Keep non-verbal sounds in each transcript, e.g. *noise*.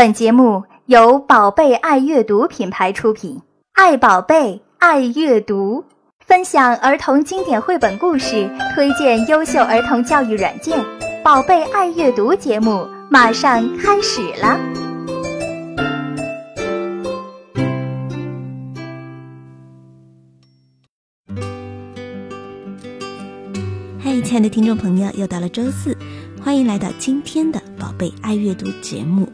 本节目由宝贝爱阅读品牌出品，爱宝贝，爱阅读，分享儿童经典绘本故事，推荐优秀儿童教育软件。宝贝爱阅读节目马上开始了。嗨，亲爱的听众朋友，又到了周四，欢迎来到今天的宝贝爱阅读节目。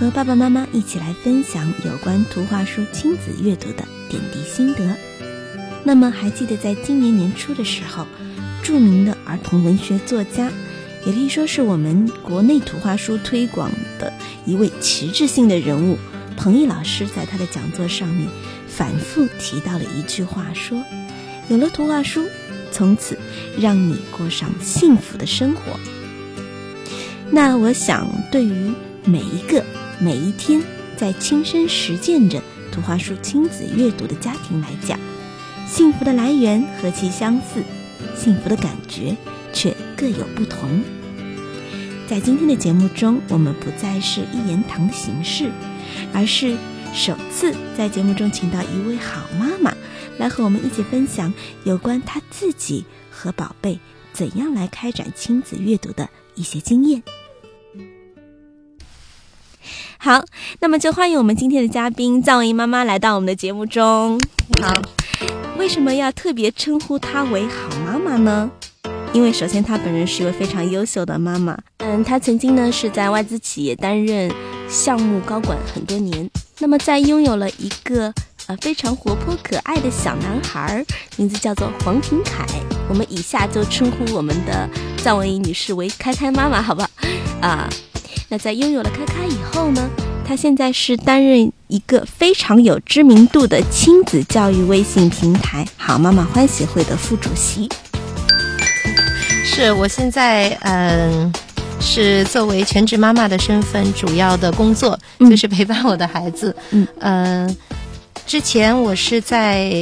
和爸爸妈妈一起来分享有关图画书亲子阅读的点滴心得。那么，还记得在今年年初的时候，著名的儿童文学作家，也可以说是我们国内图画书推广的一位旗帜性的人物，彭毅老师在他的讲座上面反复提到了一句话，说：“有了图画书，从此让你过上幸福的生活。”那我想，对于每一个。每一天在亲身实践着图画书亲子阅读的家庭来讲，幸福的来源何其相似，幸福的感觉却各有不同。在今天的节目中，我们不再是一言堂的形式，而是首次在节目中请到一位好妈妈，来和我们一起分享有关她自己和宝贝怎样来开展亲子阅读的一些经验。好，那么就欢迎我们今天的嘉宾藏文怡妈妈来到我们的节目中。好，为什么要特别称呼她为好妈妈呢？因为首先她本人是一位非常优秀的妈妈。嗯，她曾经呢是在外资企业担任项目高管很多年。那么在拥有了一个呃非常活泼可爱的小男孩，名字叫做黄平凯。我们以下就称呼我们的藏文怡女士为开开妈妈，好不好？啊。那在拥有了咔咔以后呢？他现在是担任一个非常有知名度的亲子教育微信平台“好妈妈欢喜会”的副主席。是我现在嗯，是作为全职妈妈的身份，主要的工作就是陪伴我的孩子。嗯嗯，之前我是在。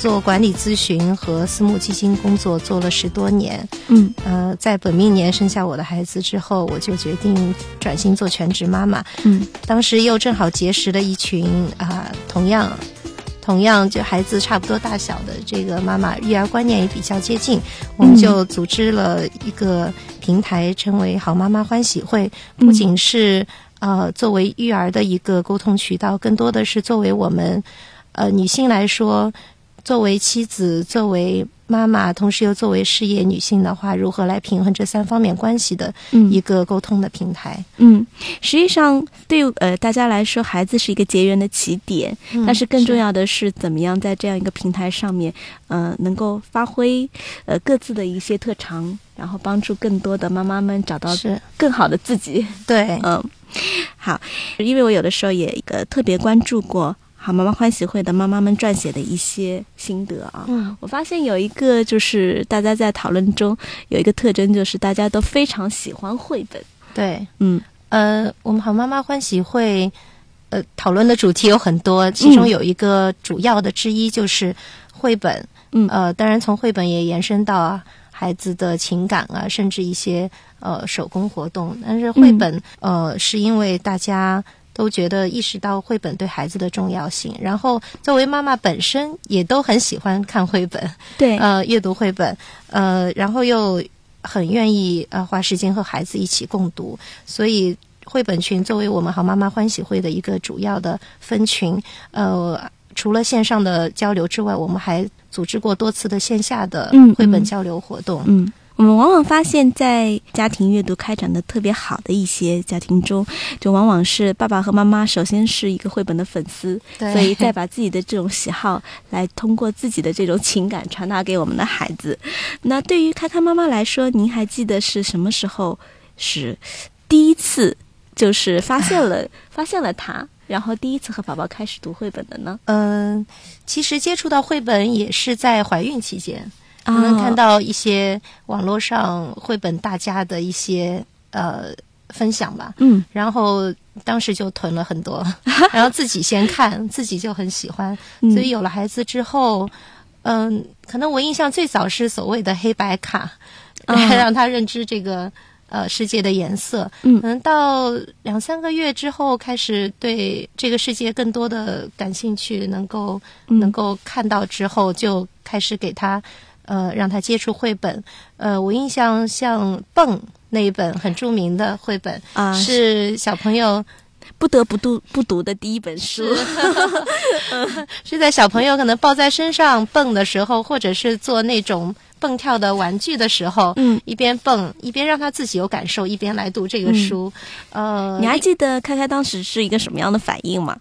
做管理咨询和私募基金工作做了十多年，嗯，呃，在本命年生下我的孩子之后，我就决定转型做全职妈妈，嗯，当时又正好结识了一群啊，同样，同样就孩子差不多大小的这个妈妈，育儿观念也比较接近，我们就组织了一个平台，称为“好妈妈欢喜会”，不仅是呃作为育儿的一个沟通渠道，更多的是作为我们呃女性来说。作为妻子，作为妈妈，同时又作为事业女性的话，如何来平衡这三方面关系的一个沟通的平台？嗯，实际上对呃大家来说，孩子是一个结缘的起点，但是更重要的是怎么样在这样一个平台上面，呃，能够发挥呃各自的一些特长，然后帮助更多的妈妈们找到更好的自己。对，嗯，好，因为我有的时候也一个特别关注过。好妈妈欢喜会的妈妈们撰写的一些心得啊，嗯，我发现有一个就是大家在讨论中有一个特征，就是大家都非常喜欢绘本。对，嗯，呃，我们好妈妈欢喜会，呃，讨论的主题有很多，其中有一个主要的之一就是绘本。嗯，呃，当然从绘本也延伸到孩子的情感啊，甚至一些呃手工活动。但是绘本，呃，是因为大家。都觉得意识到绘本对孩子的重要性，然后作为妈妈本身也都很喜欢看绘本，对，呃，阅读绘本，呃，然后又很愿意呃花时间和孩子一起共读，所以绘本群作为我们好妈妈欢喜会的一个主要的分群，呃，除了线上的交流之外，我们还组织过多次的线下的绘本交流活动，嗯。我们往往发现，在家庭阅读开展的特别好的一些家庭中，就往往是爸爸和妈妈首先是一个绘本的粉丝，所以再把自己的这种喜好来通过自己的这种情感传达给我们的孩子。那对于开开妈妈来说，您还记得是什么时候是第一次就是发现了 *laughs* 发现了他，然后第一次和宝宝开始读绘本的呢？嗯，其实接触到绘本也是在怀孕期间。能看到一些网络上绘本大家的一些呃分享吧，嗯，然后当时就囤了很多，*laughs* 然后自己先看，自己就很喜欢，所以有了孩子之后，嗯，可能我印象最早是所谓的黑白卡，*laughs* 让他认知这个呃世界的颜色。嗯。可能到两三个月之后，开始对这个世界更多的感兴趣，能够、嗯。能够看到之后，就开始给他呃让他接触绘本。呃，我印象像《蹦》那一本很著名的绘本，啊，是小朋友不得不读不读的第一本书。*laughs* 是在小朋友可能抱在身上蹦的时候，或者是做那种蹦跳的玩具的时候，嗯，一边蹦一边让他自己有感受，一边来读这个书。呃，你还记得开开当时是一个什么样的反应吗？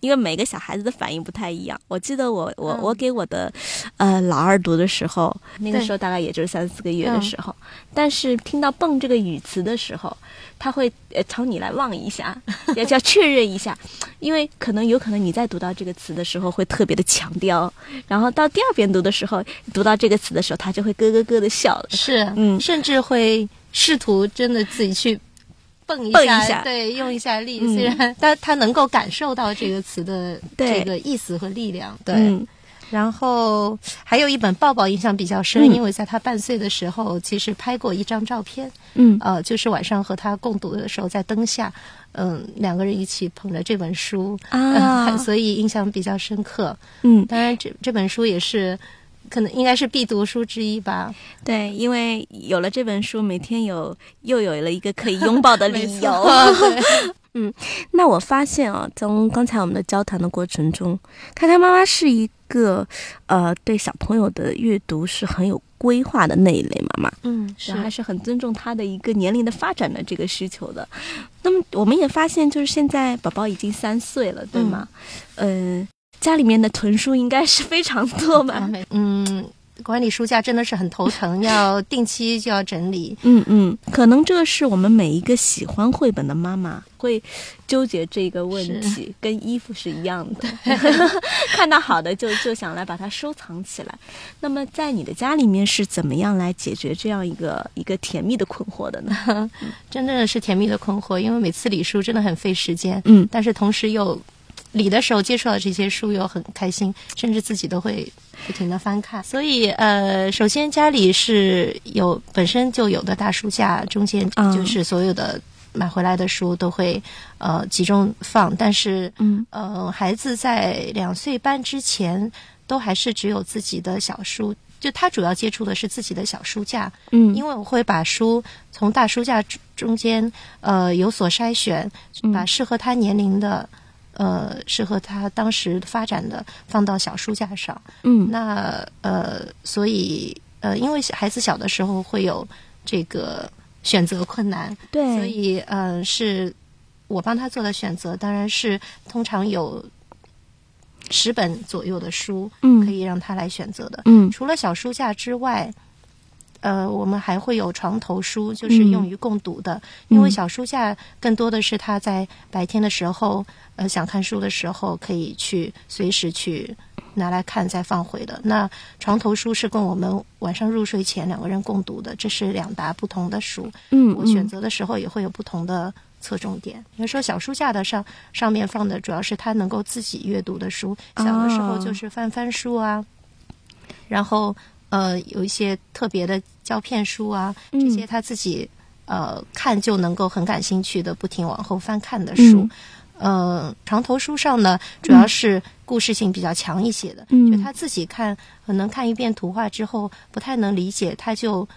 因为每个小孩子的反应不太一样。我记得我我嗯。我给我的呃老二读的时候，那个时候大概也就是三四个月的嗯。时候，但是听到“蹦”这个语词的时候，他会呃朝你来望一下，*laughs* 要要确认一下，因为可能有可能你在读到这个词的时候会特别的强调，然后到第二遍读的时候，读到这个词的时候，他就会咯咯咯的笑了。是，嗯。甚至会试图真的自己去蹦一下对，用一下力。嗯。虽然但他能够感受到这个词的这个意思和力量，对。嗯。然后还有一本抱抱印象比较深，嗯。因为在他半岁的时候，其实拍过一张照片，嗯。呃，就是晚上和他共读的时候，在灯下，嗯、两个人一起捧着这本书，啊。呃 *laughs* 所以印象比较深刻。嗯，当然这，这本书也是可能应该是必读书之一吧。对，因为有了这本书，每天有又有了一个可以拥抱的理由。*laughs* *laughs* 嗯，那我发现啊，从刚才我们的交谈的过程中，开开妈妈是一个呃对小朋友的阅读是很有规划的那一类妈妈，嗯，是还是很尊重他的一个年龄的发展的这个需求的。那么我们也发现，就是现在宝宝已经三岁了，对吗？嗯、家里面的囤书应该是非常多吧？*laughs* 嗯，管理书架真的是很头疼，要定期就要整理。嗯嗯，可能这是我们每一个喜欢绘本的妈妈会纠结这个问题，跟衣服是一样的，*laughs* 看到好的就就想来把它收藏起来。那么在你的家里面是怎么样来解决这样一个一个甜蜜的困惑的呢？*laughs* 真正的是甜蜜的困惑，因为每次理书真的很费时间，嗯但是同时又理的时候接触到这些书又很开心，甚至自己都会不停的翻看。所以呃，首先家里是有本身就有的大书架，中间啊就是所有的买回来的书都会呃集中放，但是嗯呃，孩子在两岁半之前都还是只有自己的小书。就他主要接触的是自己的小书架，嗯因为我会把书从大书架中中间呃有所筛选，嗯把适合他年龄的。呃，适合他当时发展的放到小书架上。嗯那呃，所以呃，因为孩子小的时候会有这个选择困难，对，所以呃，是我帮他做的选择，当然是通常有十本左右的书嗯可以让他来选择的。嗯除了小书架之外，呃，我们还会有床头书，就是用于共读的。因为小书架更多的是他在白天的时候，呃，想看书的时候可以去随时去拿来看再放回的。那床头书是供我们晚上入睡前两个人共读的，这是两沓不同的书。嗯我选择的时候也会有不同的侧重点。比如说小书架的上上面放的主要是他能够自己阅读的书，小的时候就是翻翻书啊，然后呃有一些特别的胶片书啊，嗯。这些他自己呃看就能够很感兴趣的不停往后翻看的书。嗯。呃，床头书上呢，主要是故事性比较强一些的，嗯。就他自己看，可能看一遍图画之后不太能理解，他就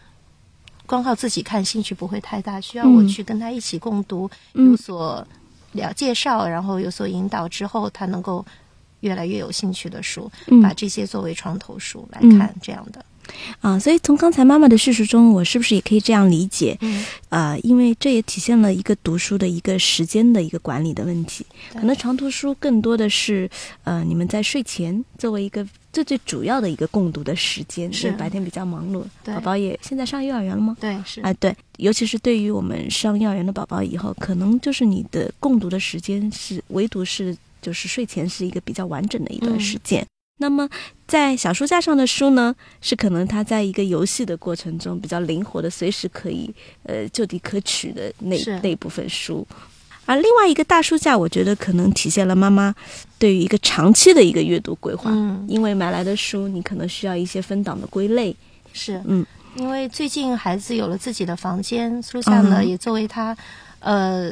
光靠自己看兴趣不会太大，需要我嗯去跟他一起共读，嗯。有所了介绍，然后有所引导之后，他能够越来越有兴趣的书，嗯把这些作为床头书来嗯看，这样的。啊，所以从刚才妈妈的叙述中，我是不是也可以这样理解？嗯，啊，因为这也体现了一个读书的一个时间的一个管理的问题。可能长途书更多的是，呃，你们在睡前作为一个最最主要的一个共读的时间，是白天比较忙碌，对宝宝也现在上幼儿园了吗？对，是，啊，对，尤其是对于我们上幼儿园的宝宝以后，可能就是你的共读的时间是唯独是就是睡前是一个比较完整的一段嗯。时间。那么在小书架上的书呢，是可能他在一个游戏的过程中比较灵活的，随时可以呃就地可取的那那部分书。而另外一个大书架，我觉得可能体现了妈妈对于一个长期的一个阅读规划，嗯，因为买来的书你可能需要一些分档的归类，是，嗯，因为最近孩子有了自己的房间，书架呢、嗯也作为他呃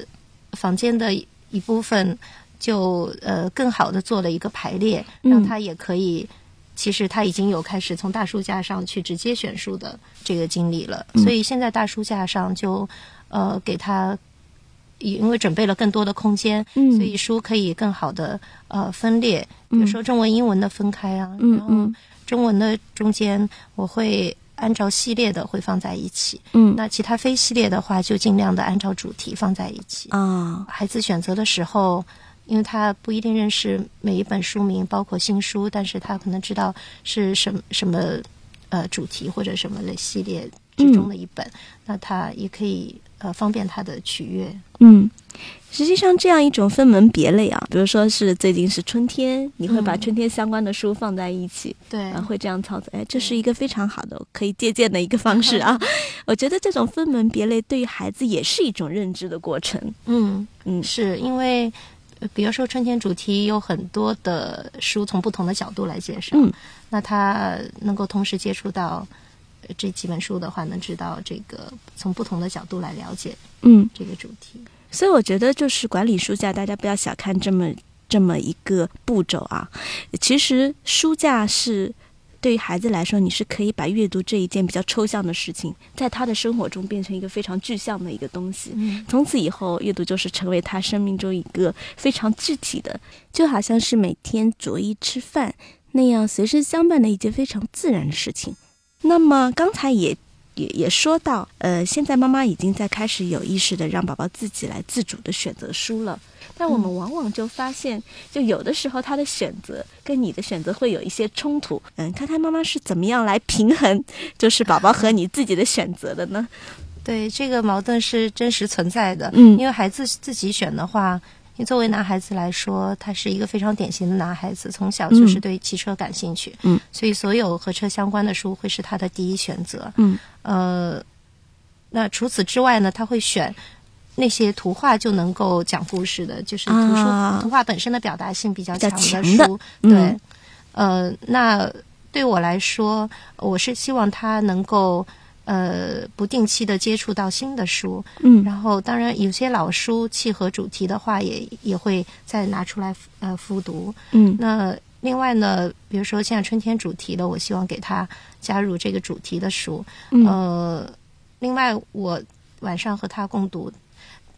房间的一部分，就呃更好的做了一个排列，嗯。让他也可以。其实他已经有开始从大书架上去直接选书的这个经历了，嗯。所以现在大书架上就呃给他，因为准备了更多的空间，嗯。所以书可以更好的呃分裂，比如说中文、英文的分开啊，嗯然后中文的中间我会按照系列的会放在一起，嗯。那其他非系列的话就尽量的按照主题放在一起。啊。孩子选择的时候，因为他不一定认识每一本书名，包括新书，但是他可能知道是什么什么呃主题或者什么类系列之中的一本，那他也可以呃方便他的取阅。嗯。实际上，这样一种分门别类啊，比如说是最近是春天，你会把嗯春天相关的书放在一起，对啊，会这样操作。哎，这是一个非常好的可以借鉴的一个方式啊。*laughs* 我觉得这种分门别类对于孩子也是一种认知的过程。嗯嗯是因为。呃比如说春天主题有很多的书从不同的角度来介绍，嗯那他能够同时接触到呃这几本书的话，能知道这个从不同的角度来了解嗯，这个主题。所以我觉得就是管理书架，大家不要小看这么这么一个步骤啊。其实书架是对于孩子来说，你是可以把阅读这一件比较抽象的事情，在他的生活中变成一个非常具象的一个东西。嗯从此以后，阅读就是成为他生命中一个非常具体的，就好像是每天着衣吃饭那样随身相伴的一件非常自然的事情。那么刚才也也也说到，呃，现在妈妈已经在开始有意识的让宝宝自己来自主的选择书了。但我们往往就发现，就有的时候他的选择跟你的选择会有一些冲突。嗯，看看妈妈是怎么样来平衡，*laughs* 就是宝宝和你自己的选择的呢？*laughs* 对，这个矛盾是真实存在的。嗯因为孩子自己选的话，你作为男孩子来说，他是一个非常典型的男孩子，从小就是对汽车感兴趣，嗯，所以所有和车相关的书会是他的第一选择。嗯呃，那除此之外呢，他会选。那些图画就能够讲故事的，就是图书、啊图画本身的表达性比较强强的的书，嗯对，呃，那对我来说，我是希望他能够呃不定期的接触到新的书，嗯然后当然有些老书契合主题的话也，也会再拿出来呃复读。嗯那另外呢，比如说现在春天主题的，我希望给他加入这个主题的书。嗯呃，另外我晚上和他共读。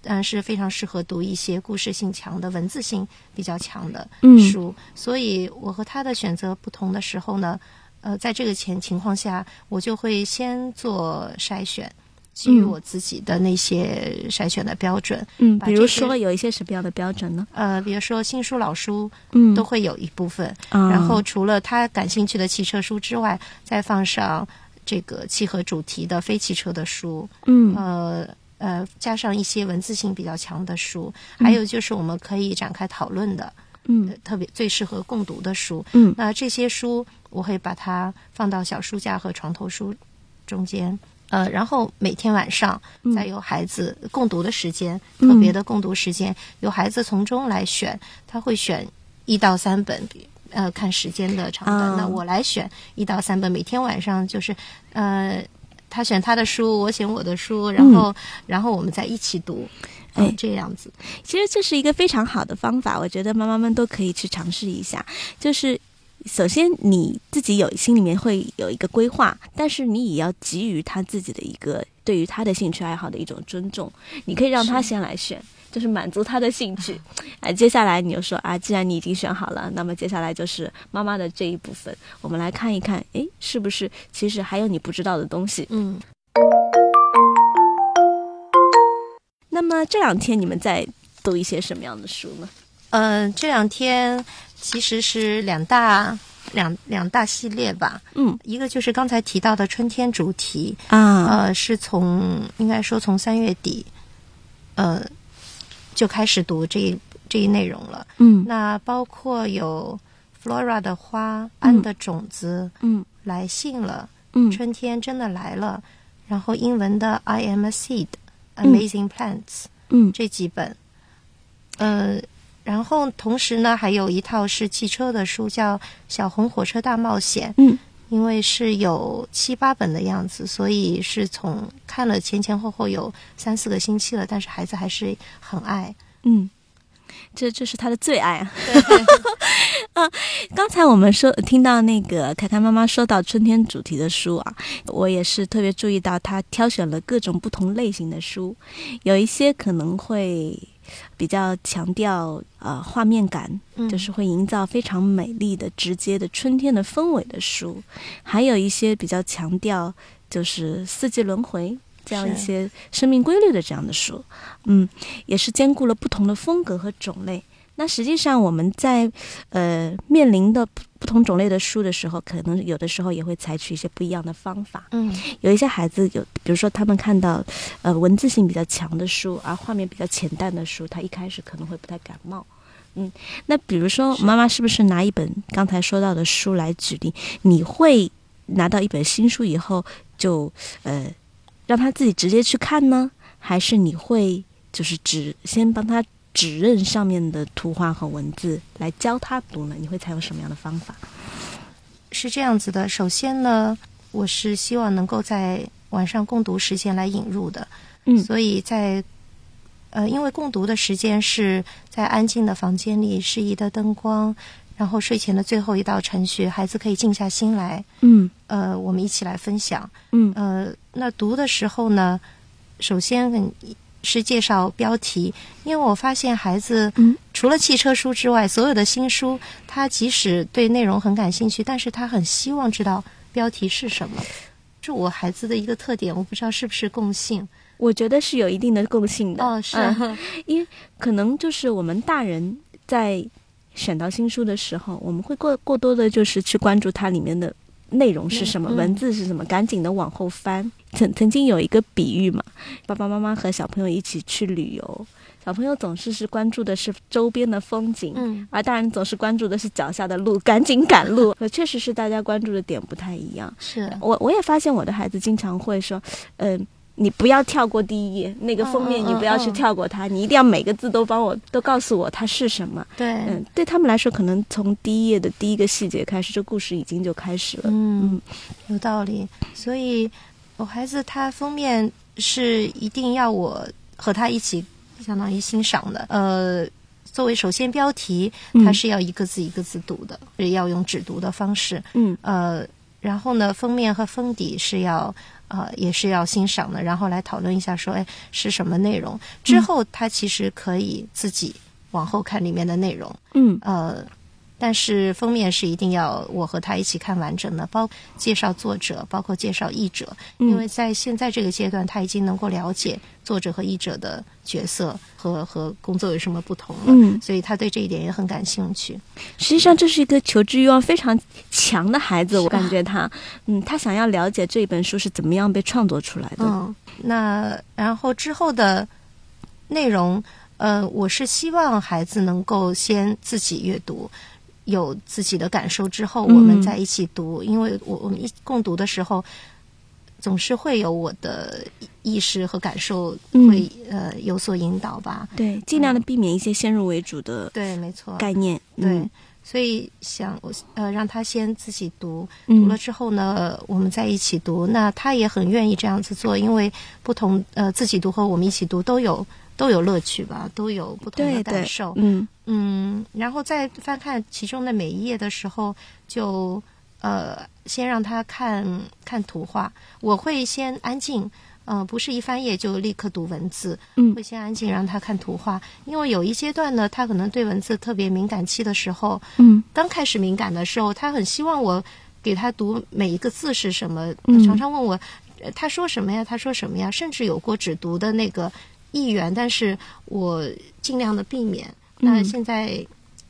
当然是非常适合读一些故事性强的、文字性比较强的嗯。书，所以我和他的选择不同的时候呢，呃，在这个前情况下，我就会先做筛选，基于嗯。我自己的那些筛选的标准。嗯，比如说有一些什么样的标准呢？呃，比如说新书、老书嗯。都会有一部分，啊。然后除了他感兴趣的汽车书之外，再放上这个契合主题的非汽车的书，嗯。呃呃，加上一些文字性比较强的书，还有就是我们可以展开讨论的，嗯呃特别最适合共读的书。嗯那这些书我会把它放到小书架和床头书中间。呃，然后每天晚上嗯再由孩子共读的时间，嗯特别的共读时间，由孩子从中来选，他会选一到三本，呃，看时间的长短。啊那我来选一到三本，每天晚上就是，呃，他选他的书，我选我的书，然后、然后我们再一起读，哎这样子。其实这是一个非常好的方法，我觉得妈妈们都可以去尝试一下。就是首先你自己有心里面会有一个规划，但是你也要给予他自己的一个对于他的兴趣爱好的一种尊重。你可以让他先来选。就是满足他的兴趣，哎，接下来你就说啊，既然你已经选好了，那么接下来就是妈妈的这一部分，我们来看一看，哎，是不是其实还有你不知道的东西？嗯，那么这两天你们在读一些什么样的书呢？呃，这两天其实是两大两两大系列吧，嗯一个就是刚才提到的春天主题，啊，呃，是从应该说从三月底，呃，就开始读这一这一内容了。嗯。那包括有 Flora 的花、安的种子、嗯。来信了，嗯。春天真的来了，然后英文的 I am a seed、嗯。Amazing Plants、嗯。这几本，呃，然后同时呢，还有一套是汽车的书，叫《小红火车大冒险》。嗯因为是有七八本的样子，所以是从看了前前后后有三四个星期了，但是孩子还是很爱。嗯，这这是他的最爱啊。啊，*laughs* 刚才我们说听到那个凯凯妈妈说到春天主题的书啊，我也是特别注意到她挑选了各种不同类型的书，有一些可能会比较强调呃画面感，就是会营造非常美丽的、直接的春天的氛围的书，还有一些比较强调就是四季轮回这样一些生命规律的这样的书，嗯，也是兼顾了不同的风格和种类。那实际上，我们在呃面临的不同种类的书的时候，可能有的时候也会采取一些不一样的方法。嗯，有一些孩子有，比如说他们看到呃文字性比较强的书，而画面比较浅淡的书，他一开始可能会不太感冒。嗯，那比如说妈妈是不是拿一本刚才说到的书来举例？你会拿到一本新书以后，就呃让他自己直接去看呢，还是你会就是只先帮他？指认上面的图画和文字来教他读呢？你会采用什么样的方法？是这样子的，首先呢，我是希望能够在晚上共读时间来引入的，嗯，所以在呃，因为共读的时间是在安静的房间里，适宜的灯光，然后睡前的最后一道程序，孩子可以静下心来，嗯，呃，我们一起来分享，嗯，呃，那读的时候呢，首先很。是介绍标题，因为我发现孩子除了汽车书之外，所有的新书，他即使对内容很感兴趣，但是他很希望知道标题是什么。是我孩子的一个特点，我不知道是不是共性。我觉得是有一定的共性的。哦，是，*laughs* 因为可能就是我们大人在选到新书的时候，我们会过过多的就是去关注它里面的。内容是什么？文字是什么？赶紧的往后翻。曾曾经有一个比喻嘛，爸爸妈妈和小朋友一起去旅游，小朋友总是是关注的是周边的风景，嗯，而大人总是关注的是脚下的路，赶紧赶路。可 *laughs* 确实是大家关注的点不太一样。是我我也发现我的孩子经常会说，嗯。你不要跳过第一页那个封面，你不要去跳过它，你一定要每个字都帮我都告诉我它是什么。对，嗯，对他们来说，可能从第一页的第一个细节开始，这故事已经就开始了。嗯，有道理。所以，我孩子他封面是一定要我和他一起，相当于欣赏的。呃，作为首先标题，它是要一个字一个字读的，是要用指读的方式。嗯，呃，然后呢，封面和封底是要。啊，也是要欣赏的，然后来讨论一下，说，哎，是什么内容？之后他其实可以自己往后看里面的内容。嗯，呃。但是封面是一定要我和他一起看完整的，包介绍作者，包括介绍译者，因为在现在这个阶段，他已经能够了解作者和译者的角色和和工作有什么不同了，嗯，所以他对这一点也很感兴趣。实际上，这是一个求知欲望非常强的孩子，我感觉他，嗯，他想要了解这本书是怎么样被创作出来的。嗯，那然后之后的内容，呃，我是希望孩子能够先自己阅读。有自己的感受之后，我们在一起读。因为我我们一共读的时候，总是会有我的意识和感受会呃有所引导吧。对，尽量的避免一些先入为主的对，没错概念。对，所以想我呃让他先自己读，读了之后呢，我们在一起读。那他也很愿意这样子做，因为不同呃自己读和我们一起读都有。都有乐趣吧，都有不同的感受。嗯嗯，然后在翻看其中的每一页的时候，就呃先让他看看图画。我会先安静，呃，不是一翻页就立刻读文字，嗯，会先安静让他看图画。因为有一阶段呢，他可能对文字特别敏感期的时候，嗯，刚开始敏感的时候，他很希望我给他读每一个字是什么，常常问我他说什么呀？他说什么呀？甚至有过只读的那个。意愿，但是我尽量的避免。那现在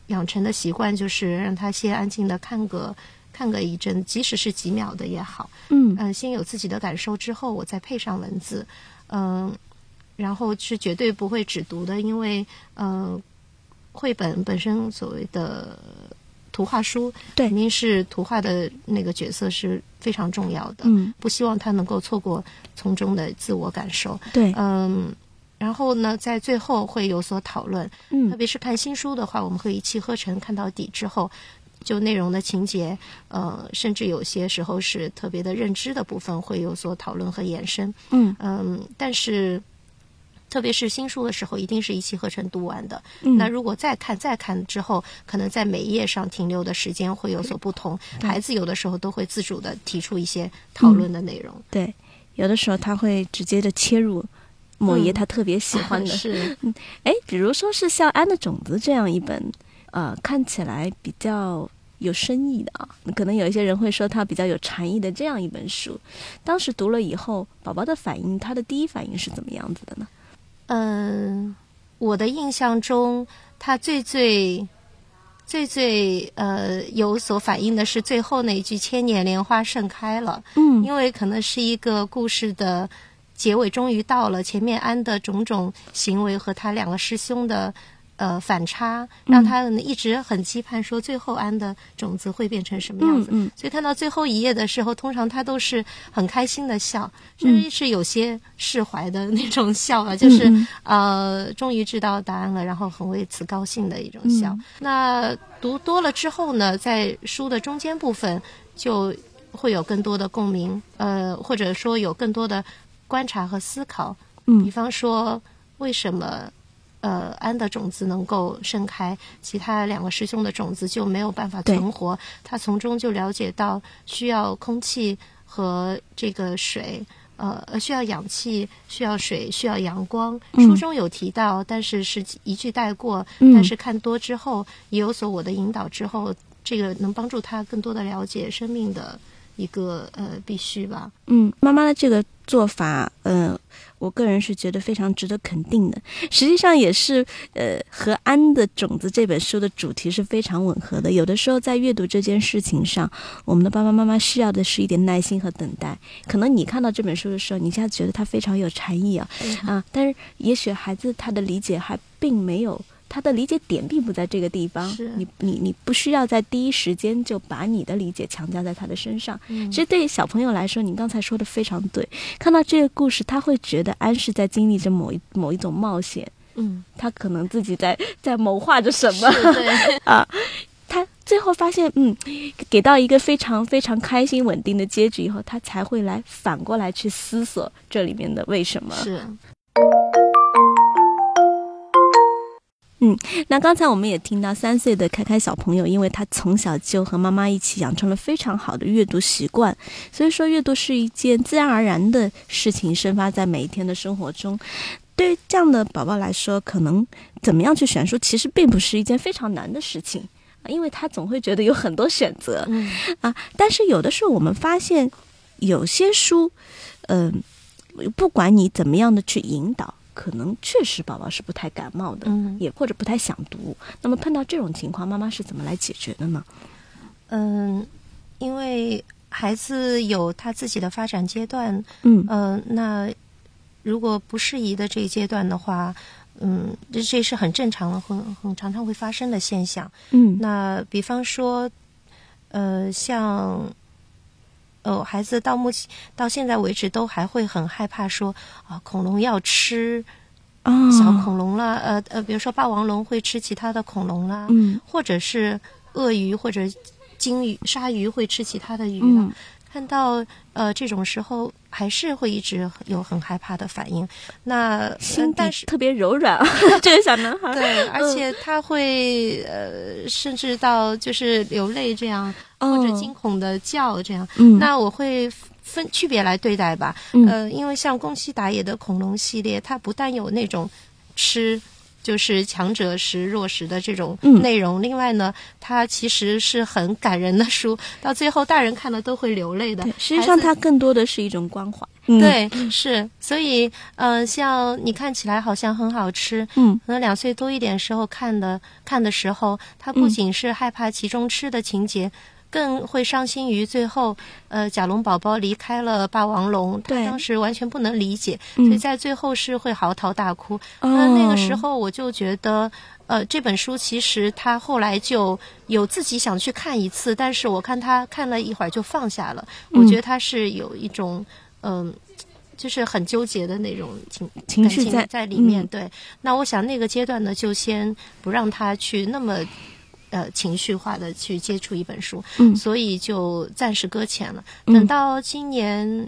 养成的习惯就是让他先安静的看个看个一阵，即使是几秒的也好。嗯嗯，先有自己的感受之后，我再配上文字。嗯，然后是绝对不会只读的，因为嗯，绘本本身所谓的图画书，对，肯定是图画的那个角色是非常重要的。嗯，不希望他能够错过从中的自我感受。对，嗯。然后呢，在最后会有所讨论，嗯，特别是看新书的话，我们会一气呵成看到底之后，就内容的情节，呃，甚至有些时候是特别的认知的部分会有所讨论和延伸。嗯嗯，但是特别是新书的时候，一定是一气呵成读完的。嗯那如果再看再看之后，可能在每一页上停留的时间会有所不同。孩子有的时候都会自主的提出一些讨论的内容。对，有的时候他会直接的切入某爷他特别喜欢的。*laughs* 是，哎，比如说是像《安的种子》这样一本，呃，看起来比较有深意的啊，可能有一些人会说它比较有禅意的这样一本书，当时读了以后，宝宝的反应，他的第一反应是怎么样子的呢？嗯，我的印象中，他最最最最呃有所反应的是最后那一句“千年莲花盛开了”，嗯因为可能是一个故事的结尾终于到了，前面安的种种行为和他两个师兄的呃反差，让他一直很期盼说最后安的种子会变成什么样子。嗯嗯所以看到最后一页的时候，通常他都是很开心的笑，甚至是有些释怀的那种笑啊，*laughs* 就是嗯呃，终于知道答案了，然后很为此高兴的一种笑。嗯那读多了之后呢，在书的中间部分就会有更多的共鸣，呃，或者说有更多的观察和思考。嗯比方说，为什么呃安的种子能够盛开，其他两个师兄的种子就没有办法存活？他从中就了解到需要空气和这个水。呃，需要氧气，需要水，需要阳光。嗯书中有提到，但是是一句带过。嗯但是看多之后，也有所我的引导之后，这个能帮助他更多的了解生命的一个呃必须吧。嗯，妈妈的这个做法，呃，我个人是觉得非常值得肯定的。实际上也是，呃，和《安的种子》这本书的主题是非常吻合的。有的时候在阅读这件事情上，我们的爸爸妈妈需要的是一点耐心和等待。可能你看到这本书的时候，你一下觉得它非常有禅意啊，啊，但是也许孩子他的理解还并没有。他的理解点并不在这个地方，是你你你不需要在第一时间就把你的理解强加在他的身上，嗯其实对于小朋友来说，你刚才说的非常对。看到这个故事，他会觉得安是在经历着某一某一种冒险，嗯，他可能自己在在谋划着什么。是对，*laughs* 他最后发现，嗯，给到一个非常非常开心稳定的结局以后，他才会来反过来去思索这里面的为什么。是那刚才我们也听到三岁的开开小朋友，因为他从小就和妈妈一起养成了非常好的阅读习惯，所以说阅读是一件自然而然的事情，生发在每一天的生活中。对于这样的宝宝来说，可能怎么样去选书，其实并不是一件非常难的事情，啊因为他总会觉得有很多选择嗯啊。但是有的时候我们发现，有些书，嗯、不管你怎么样的去引导，可能确实宝宝是不太感冒的。嗯也或者不太想读。那么碰到这种情况，妈妈是怎么来解决的呢？嗯，因为孩子有他自己的发展阶段，嗯呃，那如果不适宜的这一阶段的话，嗯，这这是很正常的，很很常常会发生的现象。嗯那比方说，呃，像。呃，孩子到目前到现在为止都还会很害怕说啊，恐龙要吃哦小恐龙啦，呃呃，比如说霸王龙会吃其他的恐龙啦，嗯或者是鳄鱼或者鲸鱼、鲨鱼会吃其他的鱼啦。嗯看到呃这种时候，还是会一直有很害怕的反应。那但是特别柔软啊，*laughs* 这个小男孩。对，而且他会呃，甚至到就是流泪这样，哦或者惊恐的叫这样。嗯那我会分区别来对待吧。嗯呃，因为像宫西达也的恐龙系列，它不但有那种吃。就是强者食弱食的这种嗯内容。另外呢，它其实是很感人的书，*laughs* 到最后大人看了都会流泪的，。实际上它更多的是一种关怀。嗯，对是，所以呃，像你看起来好像很好吃，嗯可能两岁多一点时候看的看的时候，他不仅是害怕其中吃的情节，更会伤心于最后，呃，甲龙宝宝离开了霸王龙，他当时完全不能理解，嗯所以在最后是会嚎啕大哭。哦那那个时候我就觉得。呃，这本书其实他后来就有自己想去看一次，但是我看他看了一会儿就放下了。嗯我觉得他是有一种嗯、就是很纠结的那种情感情情绪在在里面。嗯对，那我想那个阶段呢，就先不让他去那么呃情绪化的去接触一本书，嗯。所以就暂时搁浅了。等到今年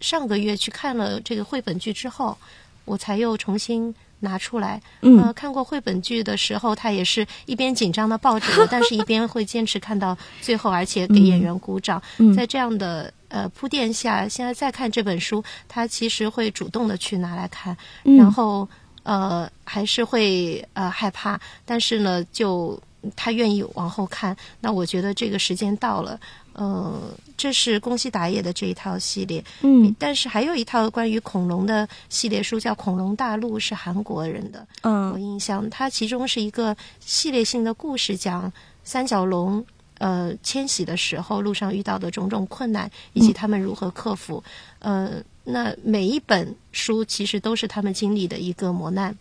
上个月去看了这个绘本剧之后，我才又重新拿出来。嗯。呃，看过绘本剧的时候，他也是一边紧张的抱着我，*laughs* 但是一边会坚持看到最后，而且给演员鼓掌。嗯。在这样的呃铺垫下，现在再看这本书，他其实会主动的去拿来看，嗯。然后呃还是会呃害怕，但是呢，就他愿意往后看，那我觉得这个时间到了。呃，这是宫西达也的这一套系列，嗯但是还有一套关于恐龙的系列书叫《恐龙大陆》，是韩国人的。嗯我嗯印象，它其中是一个系列性的故事，讲三角龙呃迁徙的时候路上遇到的种种困难，以及他们如何克服。呃，那每一本书其实都是他们经历的一个磨难。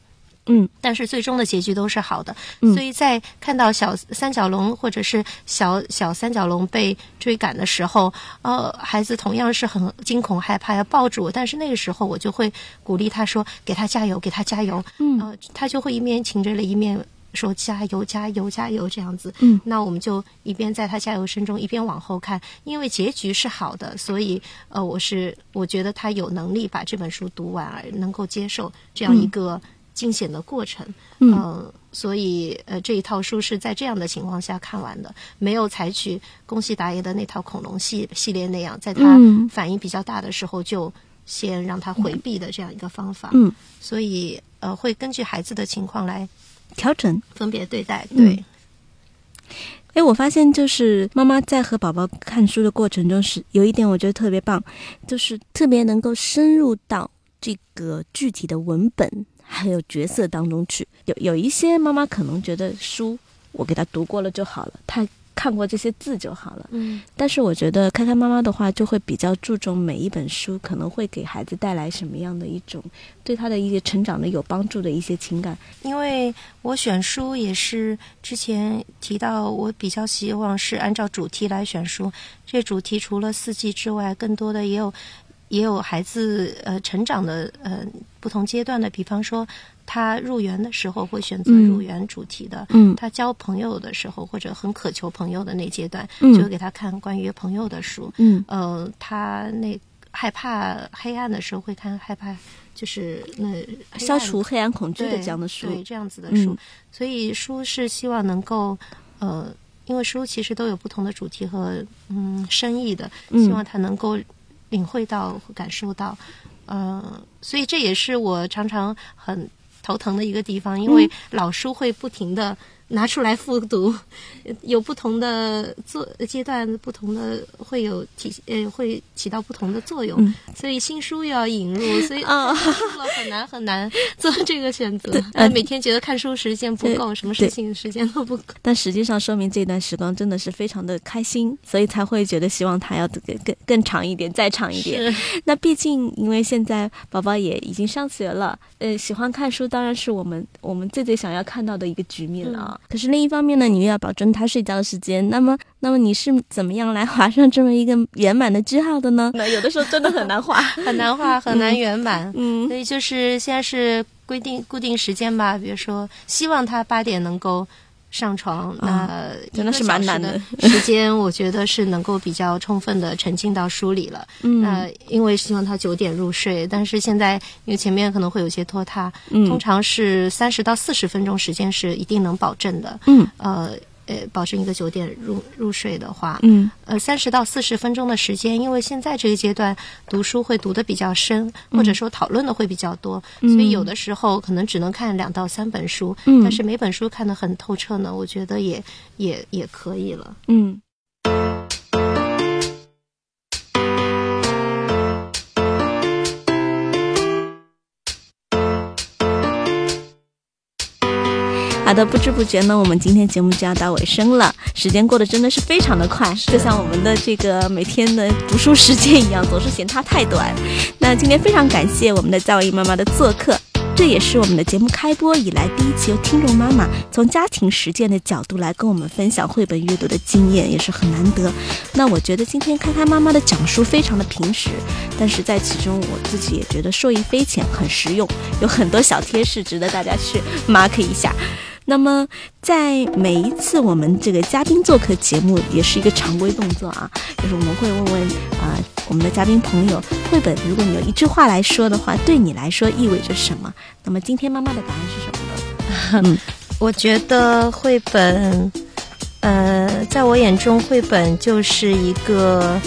嗯但是最终的结局都是好的，嗯所以在看到小三角龙或者是小小三角龙被追赶的时候，呃，孩子同样是很惊恐害怕，要抱住我，但是那个时候我就会鼓励他说：“给他加油，给他加油。”嗯呃，他就会一面噙着泪，一面说：“加油，加油，加油！”这样子。嗯那我们就一边在他加油声中，一边往后看，因为结局是好的，所以呃，我是我觉得他有能力把这本书读完，而能够接受这样一个惊险的过程。嗯呃所以呃，这一套书是在这样的情况下看完的，没有采取宫西达也的那套恐龙系系列那样，在他嗯反应比较大的时候就先让他回避的这样一个方法。嗯，所以呃，会根据孩子的情况来调整。分别对待。嗯对，哎，我发现就是妈妈在和宝宝看书的过程中是有一点我觉得特别棒，就是特别能够深入到这个具体的文本还有角色当中去。有有一些妈妈可能觉得书我给她读过了就好了，她看过这些字就好了。嗯但是我觉得开开妈妈的话，就会比较注重每一本书可能会给孩子带来什么样的一种对他的一些成长的有帮助的一些情感。因为我选书也是之前提到，我比较希望是按照主题来选书。这主题除了四季之外，更多的也有也有孩子呃成长的呃不同阶段的，比方说他入园的时候会选择嗯入园主题的。嗯他交朋友的时候，或者很渴求朋友的那阶段，嗯就会给他看关于朋友的书。嗯呃，他那害怕黑暗的时候会看害怕，就是那消除黑暗恐惧的这样的书。对这样子的书。嗯所以书是希望能够，呃，因为书其实都有不同的主题和嗯深意的，嗯希望他能够领会到、感受到，呃，所以这也是我常常很头疼的一个地方，因嗯为老书会不停的。拿出来复读，*laughs* 有不同的作阶段，不同的会有体呃会起到不同的作用，嗯。所以新书又要引入，*laughs* 所以啊了很难很难做这个选择。*laughs* 呃每天觉得看书时间不够，什么事情时间都不够。但实际上说明这段时光真的是非常的开心，所以才会觉得希望它要更更更长一点，再长一点。那毕竟因为现在宝宝也已经上学了，呃，喜欢看书当然是我们我们最最想要看到的一个局面了啊。可是另一方面呢，你又要保证他睡觉的时间，那么那么你是怎么样来划上这么一个圆满的句号的呢？那有的时候真的很难画。*laughs* 很难画，很难圆满。嗯所以就是现在是规定固定时间吧，比如说希望他八点能够上床，那真的是蛮难的时间，我觉得是能够比较充分的沉浸到书里了。*laughs* 嗯那因为希望他九点入睡，但是现在因为前面可能会有些拖沓，嗯通常是三十到四十分钟时间是一定能保证的。嗯呃呃，保证一个九点入入睡的话，嗯呃，三十到四十分钟的时间，因为现在这个阶段读书会读的比较深，或者说讨论的会比较多，嗯所以有的时候可能只能看两到三本书，嗯但是每本书看得很透彻呢，我觉得也也也可以了。嗯。好的，不知不觉呢，我们今天节目就要到尾声了，时间过得真的是非常的快，就像我们的这个每天的读书时间一样，总是嫌它太短。那今天非常感谢我们的教育妈妈的做客，这也是我们的节目开播以来第一期由听众妈妈从家庭实践的角度来跟我们分享绘本阅读的经验，也是很难得。那我觉得今天开开妈妈的讲述非常的平实，但是在其中我自己也觉得受益匪浅，很实用，有很多小贴士值得大家去 mark 一下。那么，在每一次我们这个嘉宾做客节目，也是一个常规动作啊，就是我们会问问啊，我们的嘉宾朋友，绘本，如果你有一句话来说的话，对你来说意味着什么？那么今天妈妈的答案是什么呢？嗯，我觉得绘本，呃，在我眼中，绘本就是一个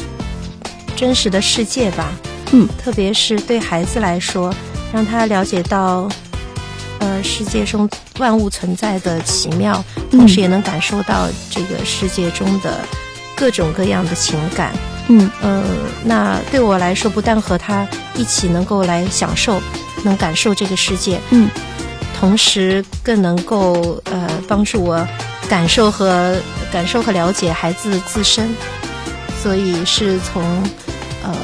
真实的世界吧。嗯，特别是对孩子来说，让他了解到。呃，世界中万物存在的奇妙，同时也能感受到这个世界中的各种各样的情感。嗯，呃，那对我来说，不但和他一起能够来享受，能感受这个世界，嗯，同时更能够呃帮助我感受和感受和了解孩子自身。所以是从呃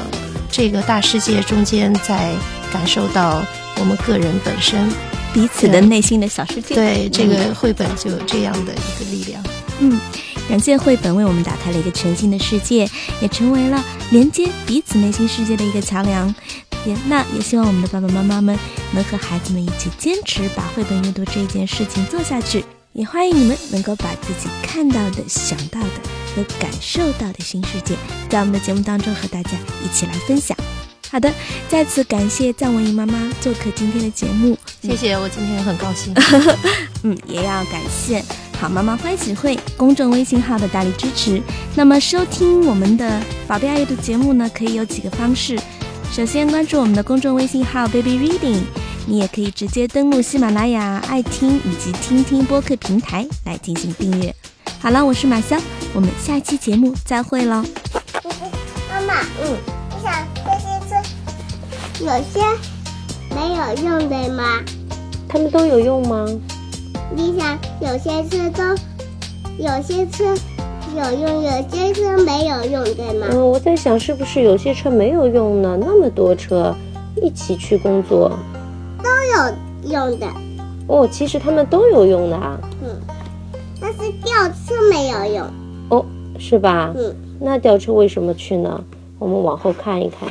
这个大世界中间，在感受到我们个人本身。彼此的内心的小世界，对这个绘本就有这样的一个力量。嗯，感谢绘本为我们打开了一个全新的世界，也成为了连接彼此内心世界的一个桥梁。也那也希望我们的爸爸妈妈们能和孩子们一起坚持把绘本阅读这一件事情做下去。也欢迎你们能够把自己看到的、想到的和感受到的新世界，在我们的节目当中和大家一起来分享。好的，再次感谢藏文怡妈妈做客今天的节目，谢谢，我今天很高兴。*laughs* 嗯，也要感谢好妈妈欢喜会公众微信号的大力支持。那么收听我们的宝贝爱阅读节目呢，可以有几个方式。首先关注我们的公众微信号 Baby Reading，你也可以直接登录喜马拉雅、爱听以及听听播客平台来进行订阅。好了，我是马香，我们下期节目再会喽。妈妈，嗯。有些没有用的吗？他们都有用吗？你想，有些车都，有些车有用，有些车没有用，对吗？嗯，我在想，是不是有些车没有用呢？那么多车一起去工作，都有用的。哦，其实他们都有用的啊。嗯，但是吊车没有用。哦，是吧？嗯，那吊车为什么去呢？我们往后看一看。